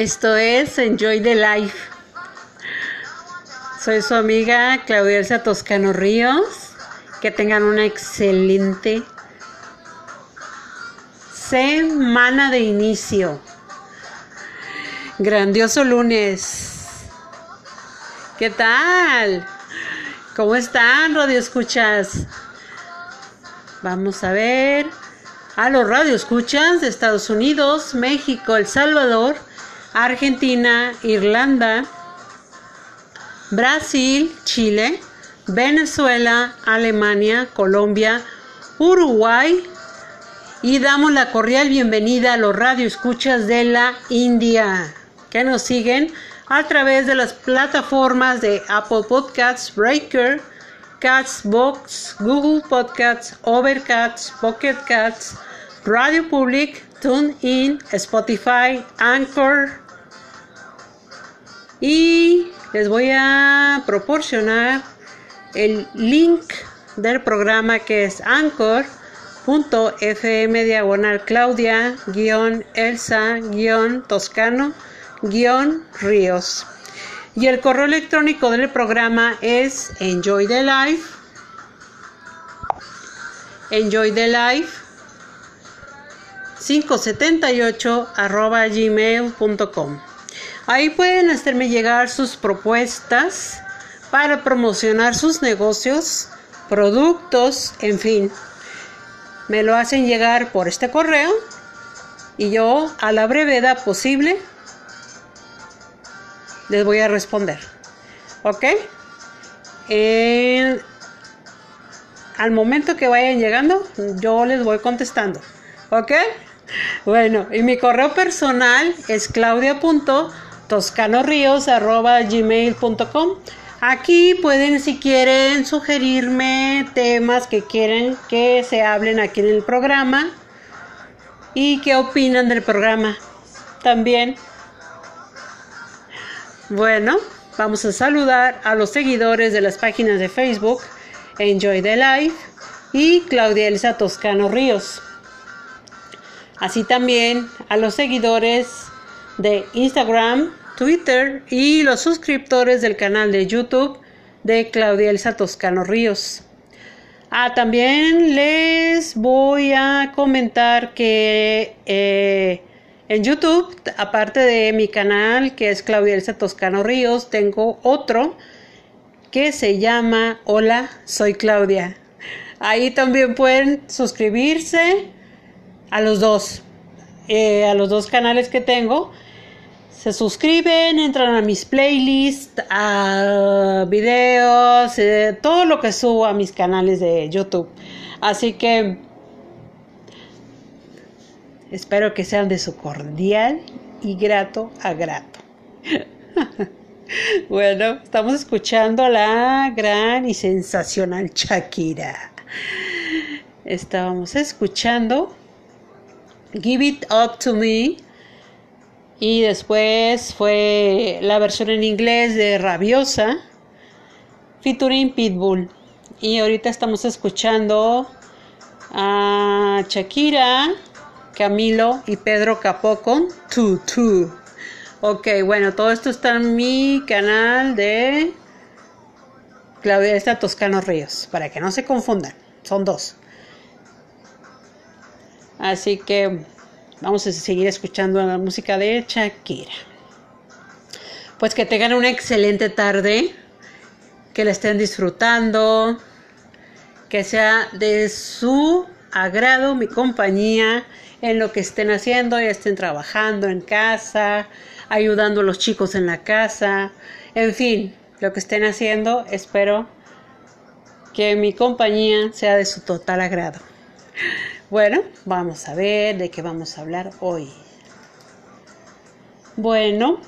Esto es Enjoy the Life. Soy su amiga Claudia Elsa Toscano Ríos. Que tengan una excelente semana de inicio. Grandioso lunes. ¿Qué tal? ¿Cómo están, radio escuchas? Vamos a ver a los radio escuchas de Estados Unidos, México, El Salvador, Argentina, Irlanda, Brasil, Chile, Venezuela, Alemania, Colombia, Uruguay. Y damos la cordial bienvenida a los radio escuchas de la India que nos siguen a través de las plataformas de Apple Podcasts, Breaker, Castbox, Google Podcasts, Overcast, Pocket Cats, Radio Public, TuneIn, Spotify, Anchor. Y les voy a proporcionar el link del programa que es anchor.fm diagonal Claudia guion Elsa guion Toscano guion Ríos. Y el correo electrónico del programa es Enjoy the Life. Enjoy the Life 578 arroba gmail.com. Ahí pueden hacerme llegar sus propuestas para promocionar sus negocios, productos, en fin. Me lo hacen llegar por este correo y yo a la brevedad posible les voy a responder. ¿Ok? Al momento que vayan llegando, yo les voy contestando. ¿Ok? Bueno, y mi correo personal es claudia.toscanoríos.gmail.com Aquí pueden, si quieren, sugerirme temas que quieren que se hablen aquí en el programa y qué opinan del programa. También Bueno, vamos a saludar a los seguidores de las páginas de Facebook Enjoy the Life y Claudia Elsa Toscano Ríos. Así también a los seguidores de Instagram, Twitter y los suscriptores del canal de YouTube de Claudia Elsa Toscano Ríos. Ah, también les voy a comentar que eh, en YouTube, aparte de mi canal que es Claudia Elsa Toscano Ríos, tengo otro que se llama Hola, soy Claudia. Ahí también pueden suscribirse a los dos, eh, a los dos canales que tengo. Se suscriben, entran a mis playlists, a videos, eh, todo lo que subo a mis canales de YouTube. Así que espero que sean de su cordial y grato a grato. bueno, estamos escuchando a la gran y sensacional Shakira. Estábamos escuchando Give It Up to Me y después fue la versión en inglés de Rabiosa, featuring Pitbull. Y ahorita estamos escuchando a Shakira, Camilo y Pedro Capó con Tu Ok, bueno, todo esto está en mi canal de Claudia Toscano Ríos, para que no se confundan, son dos. Así que Vamos a seguir escuchando la música de Shakira. Pues que tengan una excelente tarde, que la estén disfrutando, que sea de su agrado mi compañía en lo que estén haciendo, ya estén trabajando en casa, ayudando a los chicos en la casa, en fin, lo que estén haciendo, espero que mi compañía sea de su total agrado. Bueno, vamos a ver de qué vamos a hablar hoy. Bueno,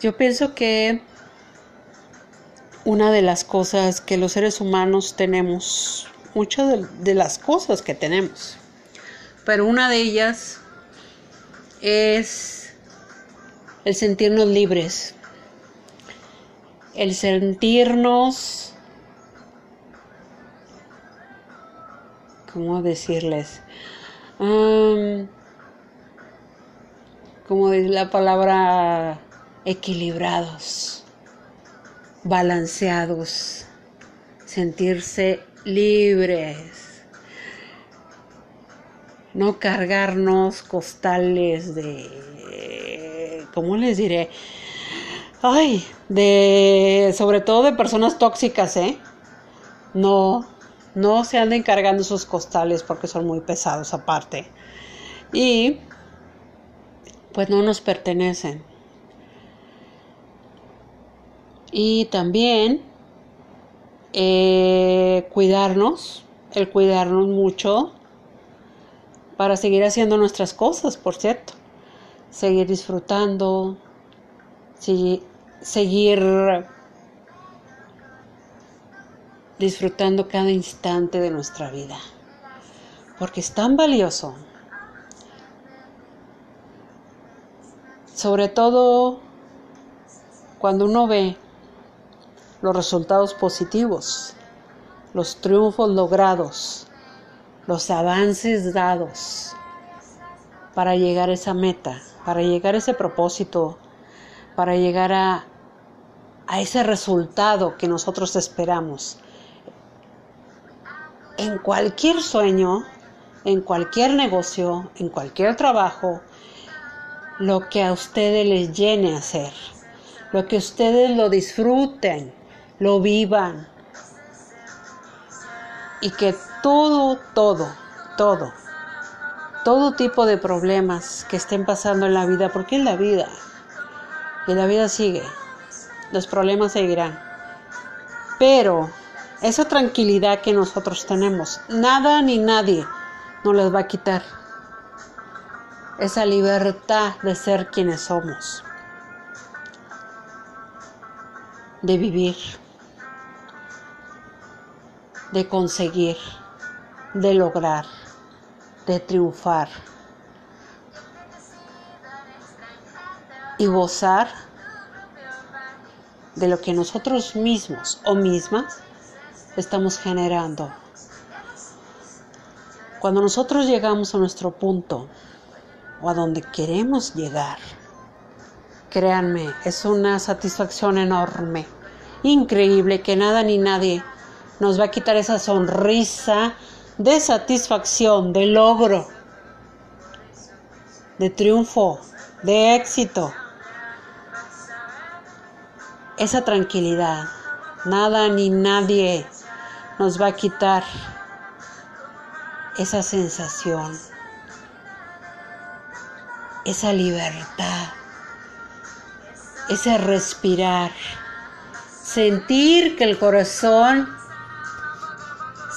yo pienso que una de las cosas que los seres humanos tenemos, muchas de, las cosas que tenemos, pero una de ellas es el sentirnos libres, el sentirnos, ¿cómo decirles? Um, como dice la palabra, equilibrados, balanceados, sentirse libres, no cargarnos costales de ¿cómo les diré? Ay, de, sobre todo de personas tóxicas, ¿eh? No, no se anden cargando esos costales porque son muy pesados aparte. Y pues no nos pertenecen. Y también eh, cuidarnos, el cuidarnos mucho para seguir haciendo nuestras cosas, por cierto seguir disfrutando, seguir disfrutando cada instante de nuestra vida, porque es tan valioso. Sobre todo cuando uno ve los resultados positivos, los triunfos logrados, los avances dados para llegar a esa meta para llegar a ese propósito, para llegar a, a ese resultado que nosotros esperamos. En cualquier sueño, en cualquier negocio, en cualquier trabajo, lo que a ustedes les llene hacer, lo que ustedes lo disfruten, lo vivan y que todo, todo, todo todo tipo de problemas que estén pasando en la vida, porque es la vida. Y la vida sigue. Los problemas seguirán. Pero esa tranquilidad que nosotros tenemos, nada ni nadie nos las va a quitar. Esa libertad de ser quienes somos. De vivir. de conseguir, de lograr, de triunfar y gozar de lo que nosotros mismos o mismas estamos generando. Cuando nosotros llegamos a nuestro punto o a donde queremos llegar, créanme, es una satisfacción enorme, increíble, que nada ni nadie nos va a quitar esa sonrisa de satisfacción, de logro, de triunfo, de éxito. Esa tranquilidad, nada ni nadie nos va a quitar esa sensación, esa libertad, ese respirar, sentir que el corazón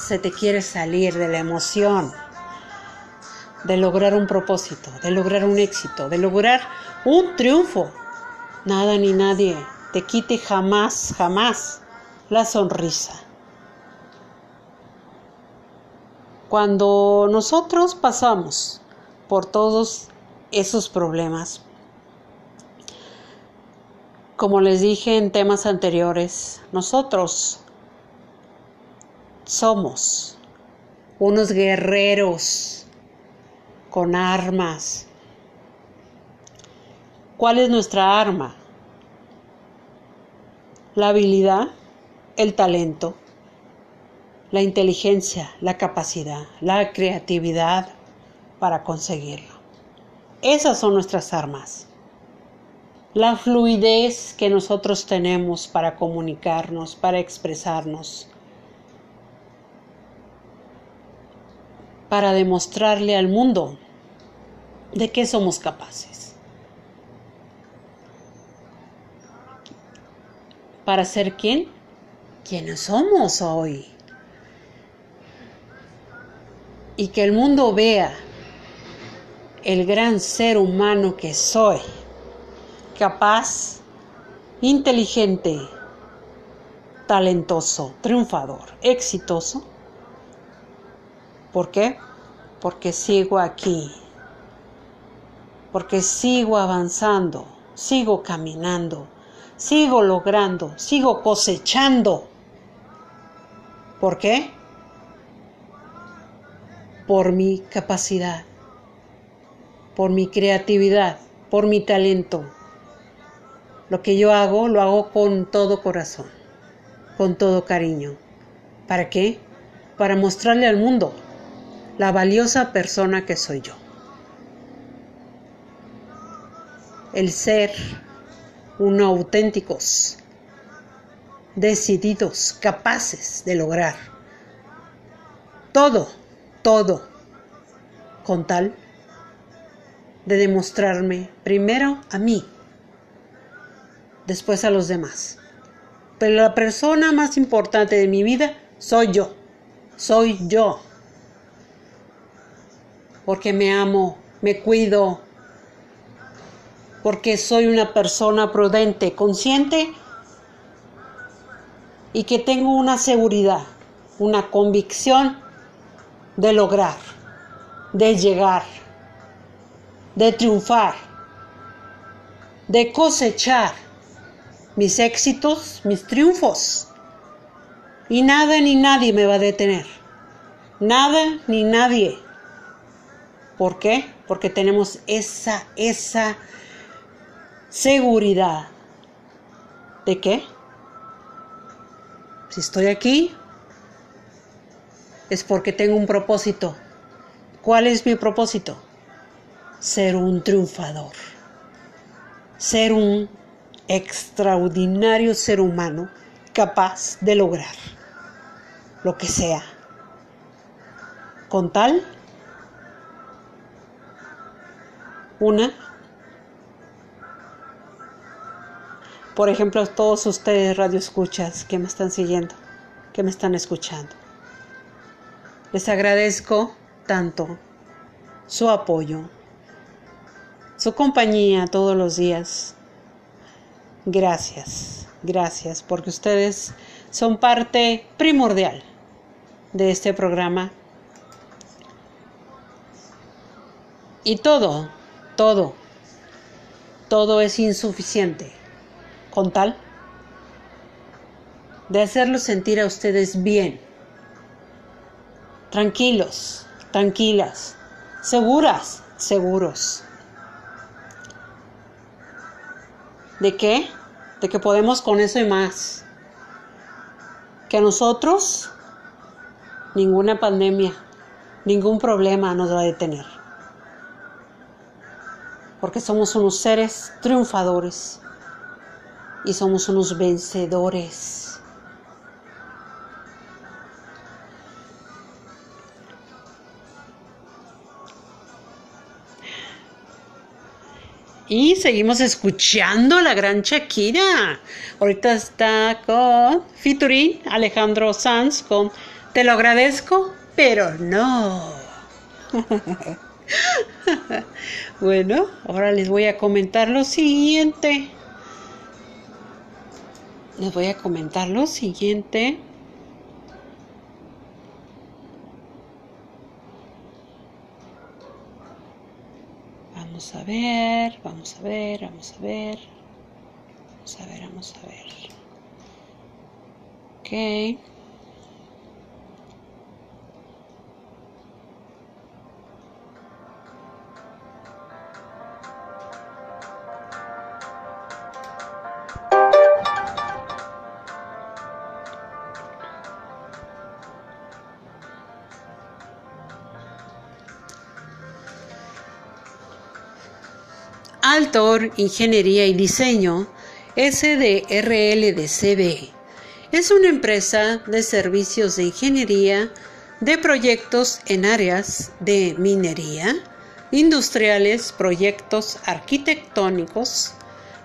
se te quiere salir de la emoción, de lograr un propósito, de lograr un éxito, de lograr un triunfo. Nada ni nadie te quite jamás, jamás la sonrisa. Cuando nosotros pasamos por todos esos problemas, como les dije en temas anteriores, nosotros somos unos guerreros con armas. ¿Cuál es nuestra arma? La habilidad, el talento, la inteligencia, la capacidad, la creatividad para conseguirlo. Esas son nuestras armas. La fluidez que nosotros tenemos para comunicarnos, para expresarnos, para demostrarle al mundo de qué somos capaces. Para ser quién? ¿Quiénes somos hoy? y que el mundo vea el gran ser humano que soy, capaz, inteligente, talentoso, triunfador, exitoso. ¿Por qué? Porque sigo aquí, porque sigo avanzando, sigo caminando, sigo logrando, sigo cosechando. ¿Por qué? por mi capacidad, por mi creatividad, por mi talento. Lo que yo hago, lo hago con todo corazón, con todo cariño. ¿Para qué? Para mostrarle al mundo la valiosa persona que soy yo. El ser uno auténticos, decididos, capaces de lograr todo todo, con tal de demostrarme primero a mí, después a los demás. Pero la persona más importante de mi vida soy yo, soy yo. Porque me amo, me cuido, porque soy una persona prudente, consciente y que tengo una seguridad, una convicción de lograr, de llegar, de triunfar, de cosechar mis éxitos, mis triunfos. Y nada ni nadie me va a detener. Nada ni nadie. ¿Por qué? Porque tenemos esa, esa seguridad. ¿De qué? Si estoy aquí, es porque tengo un propósito. ¿Cuál es mi propósito? Ser un triunfador. Ser un extraordinario ser humano capaz de lograr lo que sea. Con tal, una, por ejemplo, todos ustedes radioescuchas que me están siguiendo, que me están escuchando. Les agradezco tanto su apoyo, su compañía todos los días. Gracias, gracias, porque ustedes son parte primordial de este programa. Y todo, todo, todo es insuficiente con tal de hacerlos sentir a ustedes bien, tranquilos, tranquilas, seguras, seguros. ¿De qué? De que podemos con eso y más. Que a nosotros ninguna pandemia, ningún problema nos va a detener. Porque somos unos seres triunfadores y somos unos vencedores. Y seguimos escuchando a la gran Shakira. Ahorita está con featuring Alejandro Sanz con Te lo agradezco, pero no. bueno, ahora les voy a comentar lo siguiente. Les voy a comentar lo siguiente. Vamos a ver, vamos a ver, vamos a ver. Vamos a ver, vamos a ver. Ok. Ingeniería y Diseño SDRL de CB es una empresa de servicios de ingeniería de proyectos en áreas de minería, industriales, proyectos arquitectónicos,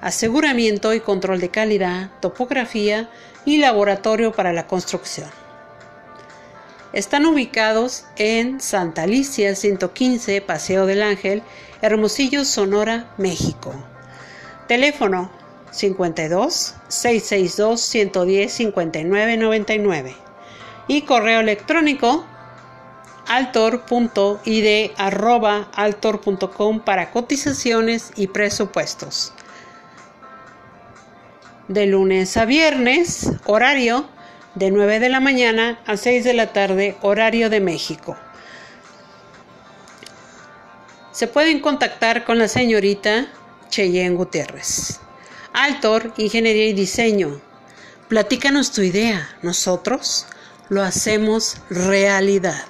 aseguramiento y control de calidad, topografía y laboratorio para la construcción. Están ubicados en Santa Alicia 115, Paseo del Ángel, Hermosillo, Sonora, México. Teléfono 52 662 110 59 99 y correo electrónico altor.id@altor.com para cotizaciones y presupuestos. De lunes a viernes, horario de 9 de la mañana a 6 de la tarde, horario de México. Se pueden contactar con la señorita Cheyenne Gutiérrez. Altor, Ingeniería y Diseño. Platícanos tu idea. Nosotros lo hacemos realidad.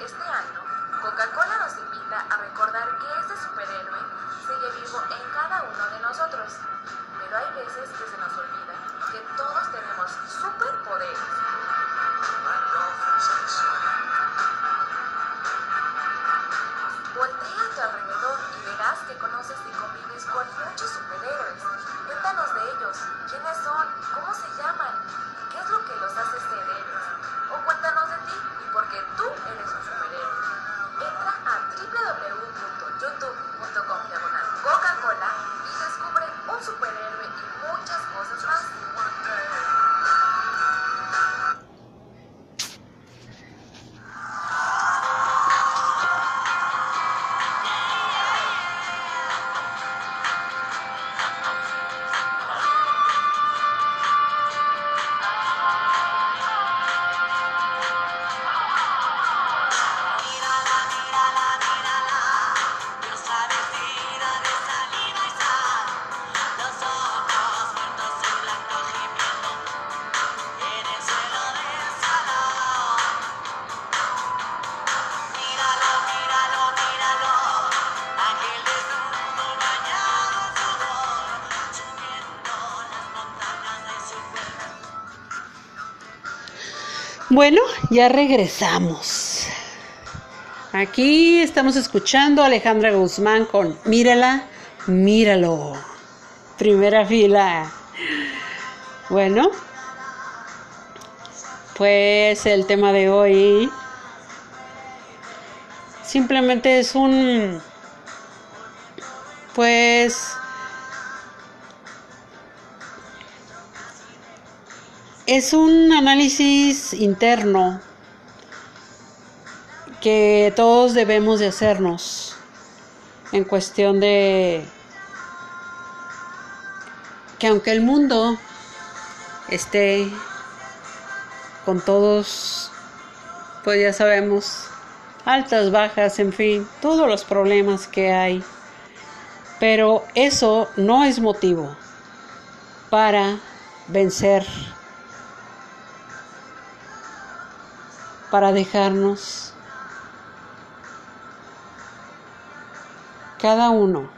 Este Bueno, ya regresamos. Aquí estamos escuchando a Alejandra Guzmán con Mírala, míralo. Primera fila. Bueno, pues el tema de hoy simplemente es un, pues, es un análisis interno que todos debemos de hacernos en cuestión de que aunque el mundo esté con todos, pues ya sabemos, altas, bajas, en fin, todos los problemas que hay, pero eso no es motivo para vencer, para dejarnos cada uno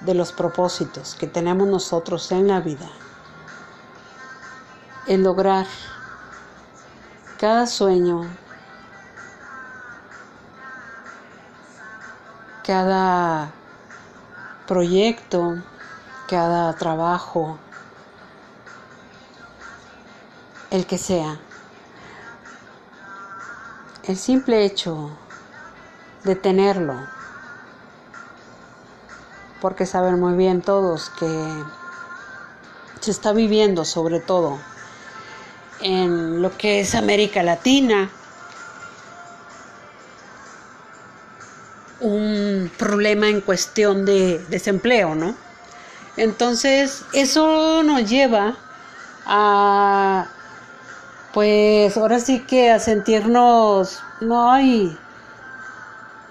de los propósitos que tenemos nosotros en la vida, en lograr cada sueño, cada proyecto, cada trabajo, el que sea. El simple hecho de tenerlo, porque saben muy bien todos que se está viviendo sobre todo en lo que es América Latina un problema en cuestión de desempleo, ¿no? Entonces, eso nos lleva a, pues ahora sí que a sentirnos, no hay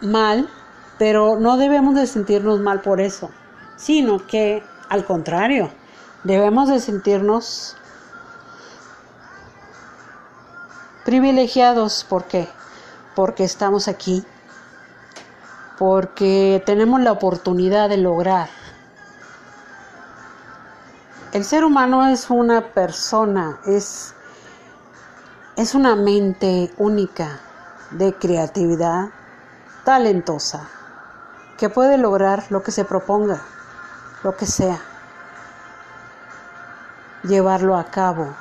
mal, pero no debemos de sentirnos mal por eso, sino que al contrario, debemos de sentirnos privilegiados. ¿Por qué? Porque estamos aquí, porque tenemos la oportunidad de lograr. El ser humano es una persona, es, es una mente única de creatividad, talentosa, que puede lograr lo que se proponga, lo que sea, llevarlo a cabo,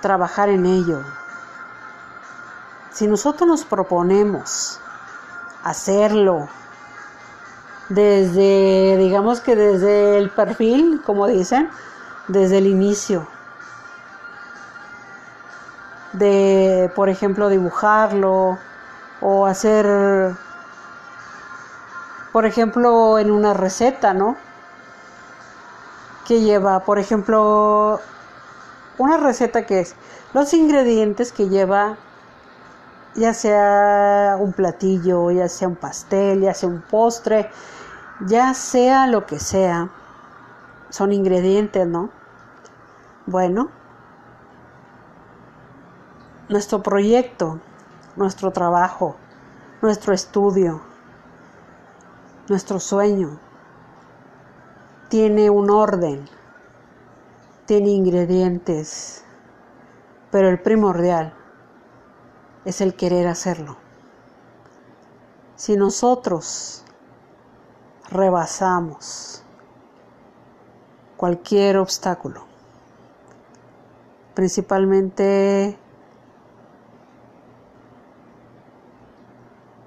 trabajar en ello. Si nosotros nos proponemos hacerlo desde, digamos que desde el perfil, como dicen, desde el inicio, de, por ejemplo, dibujarlo o hacer, por ejemplo, en una receta, ¿no? Que lleva, por ejemplo, una receta que es los ingredientes que lleva ya sea un platillo, ya sea un pastel, ya sea un postre, ya sea lo que sea, son ingredientes, ¿no? Bueno, nuestro proyecto, nuestro trabajo, nuestro estudio, nuestro sueño, tiene un orden tiene ingredientes, pero el primordial es el querer hacerlo. Si nosotros rebasamos cualquier obstáculo, principalmente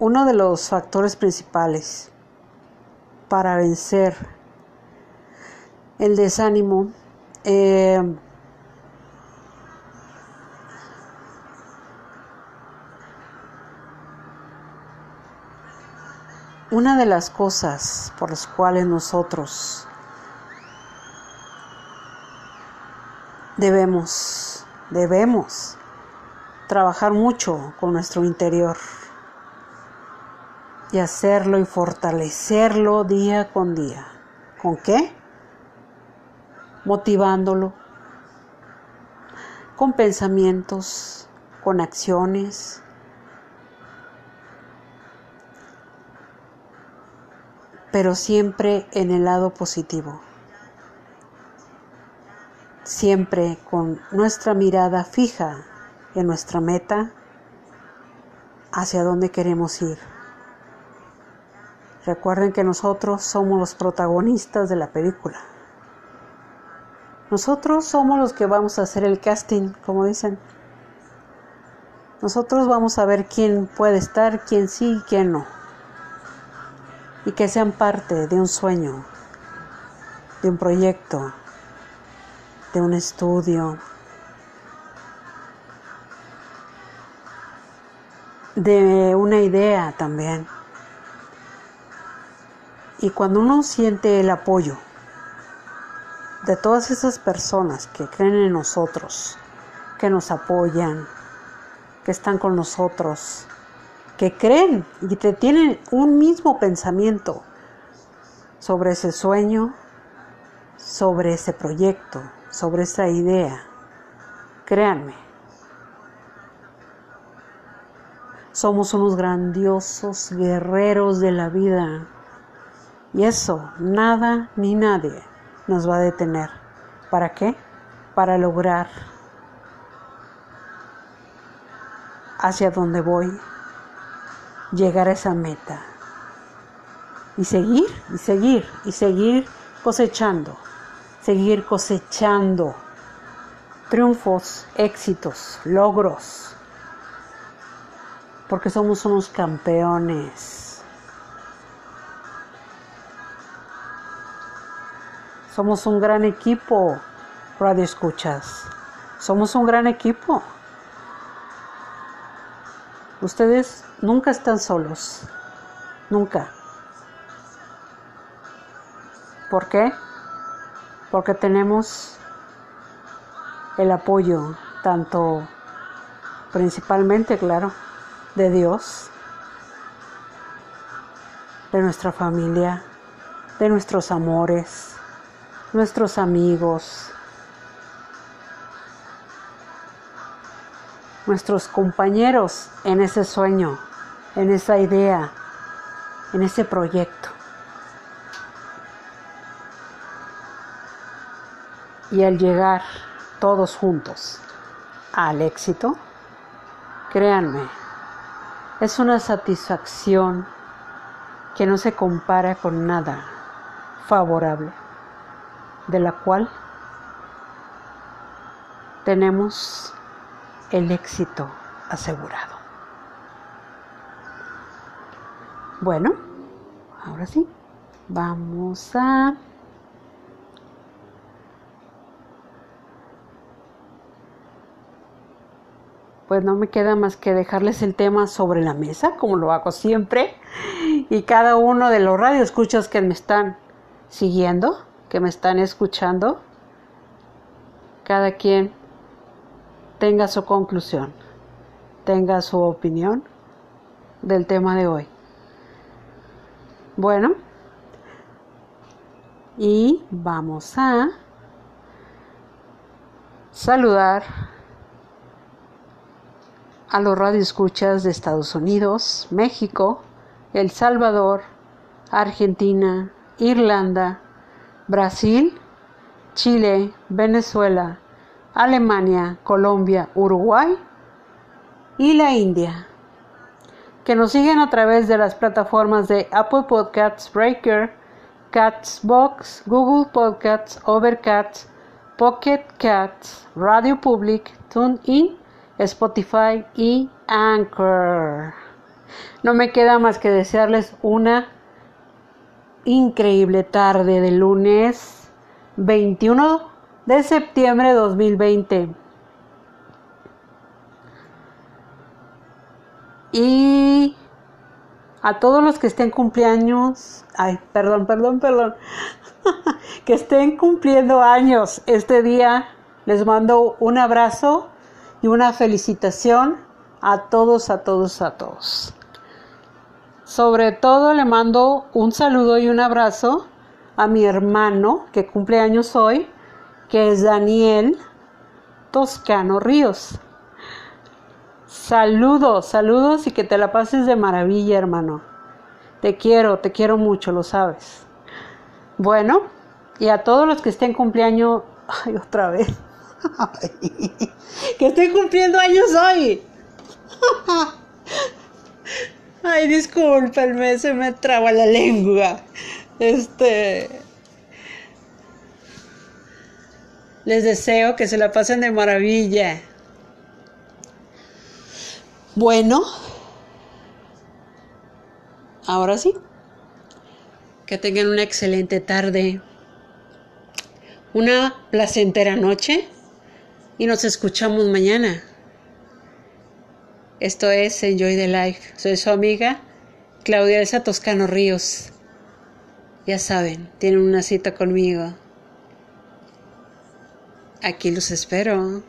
uno de los factores principales para vencer el desánimo eh, una de las cosas por las cuales nosotros debemos, debemos trabajar mucho con nuestro interior y hacerlo y fortalecerlo día con día. ¿Con qué? motivándolo con pensamientos, con acciones. pero siempre en el lado positivo. siempre con nuestra mirada fija en nuestra meta, hacia dónde queremos ir. Recuerden que nosotros somos los protagonistas de la película. Nosotros somos los que vamos a hacer el casting, como dicen. Nosotros vamos a ver quién puede estar, quién sí y quién no. Y que sean parte de un sueño, de un proyecto, de un estudio, de una idea también. Y cuando uno siente el apoyo de todas esas personas que creen en nosotros, que nos apoyan, que están con nosotros, que creen y que tienen un mismo pensamiento sobre ese sueño, sobre ese proyecto, sobre esa idea. Créanme, somos unos grandiosos guerreros de la vida y eso nada ni nadie nos va a detener. ¿Para qué? Para lograr hacia donde voy, llegar a esa meta. Y seguir, y seguir, y seguir cosechando, seguir cosechando triunfos, éxitos, logros, porque somos unos campeones. Somos un gran equipo, Radio Escuchas. Somos un gran equipo. Ustedes nunca están solos. Nunca. ¿Por qué? Porque tenemos el apoyo, tanto principalmente, claro, de Dios, de nuestra familia, de nuestros amores, nuestros amigos, nuestros compañeros en ese sueño, en esa idea, en ese proyecto. Y al llegar todos juntos al éxito, créanme, es una satisfacción que no se compara con nada favorable, de la cual tenemos el éxito asegurado. Bueno, ahora sí, vamos a... Pues no me queda más que dejarles el tema sobre la mesa, como lo hago siempre, y cada uno de los radioescuchas que me están siguiendo, que me están escuchando, cada quien tenga su conclusión, tenga su opinión del tema de hoy. Bueno, y vamos a saludar a los radioescuchas de Estados Unidos, México, El Salvador, Argentina, Irlanda, Brasil, Chile, Venezuela, Alemania, Colombia, Uruguay y la India. Que nos siguen a través de las plataformas de Apple Podcasts, Breaker, Catsbox, Google Podcasts, Overcast, Pocket Cats, Radio Public, TuneIn, Spotify y Anchor. No me queda más que desearles una increíble tarde de lunes 21 de septiembre de 2020. Y a todos los que estén cumpleaños, ay, perdón, perdón, perdón, que estén cumpliendo años este día, les mando un abrazo y una felicitación a todos, a todos, a todos. Sobre todo le mando un saludo y un abrazo a mi hermano que cumple años hoy, que es Daniel Toscano Ríos. Saludos, saludos y que te la pases de maravilla, hermano. Te quiero, te quiero mucho, lo sabes. Bueno, y a todos los que estén cumpleaños, ay, otra vez. que estoy cumpliendo años hoy. Ay, discúlpenme, se me traba la lengua. Este. Les deseo que se la pasen de maravilla. Bueno, ahora sí. Que tengan una excelente tarde. Una placentera noche. Y nos escuchamos mañana. Esto es Enjoy the Life. Soy su amiga Claudia Elsa Toscano Ríos. Ya saben, tienen una cita conmigo. Aquí los espero.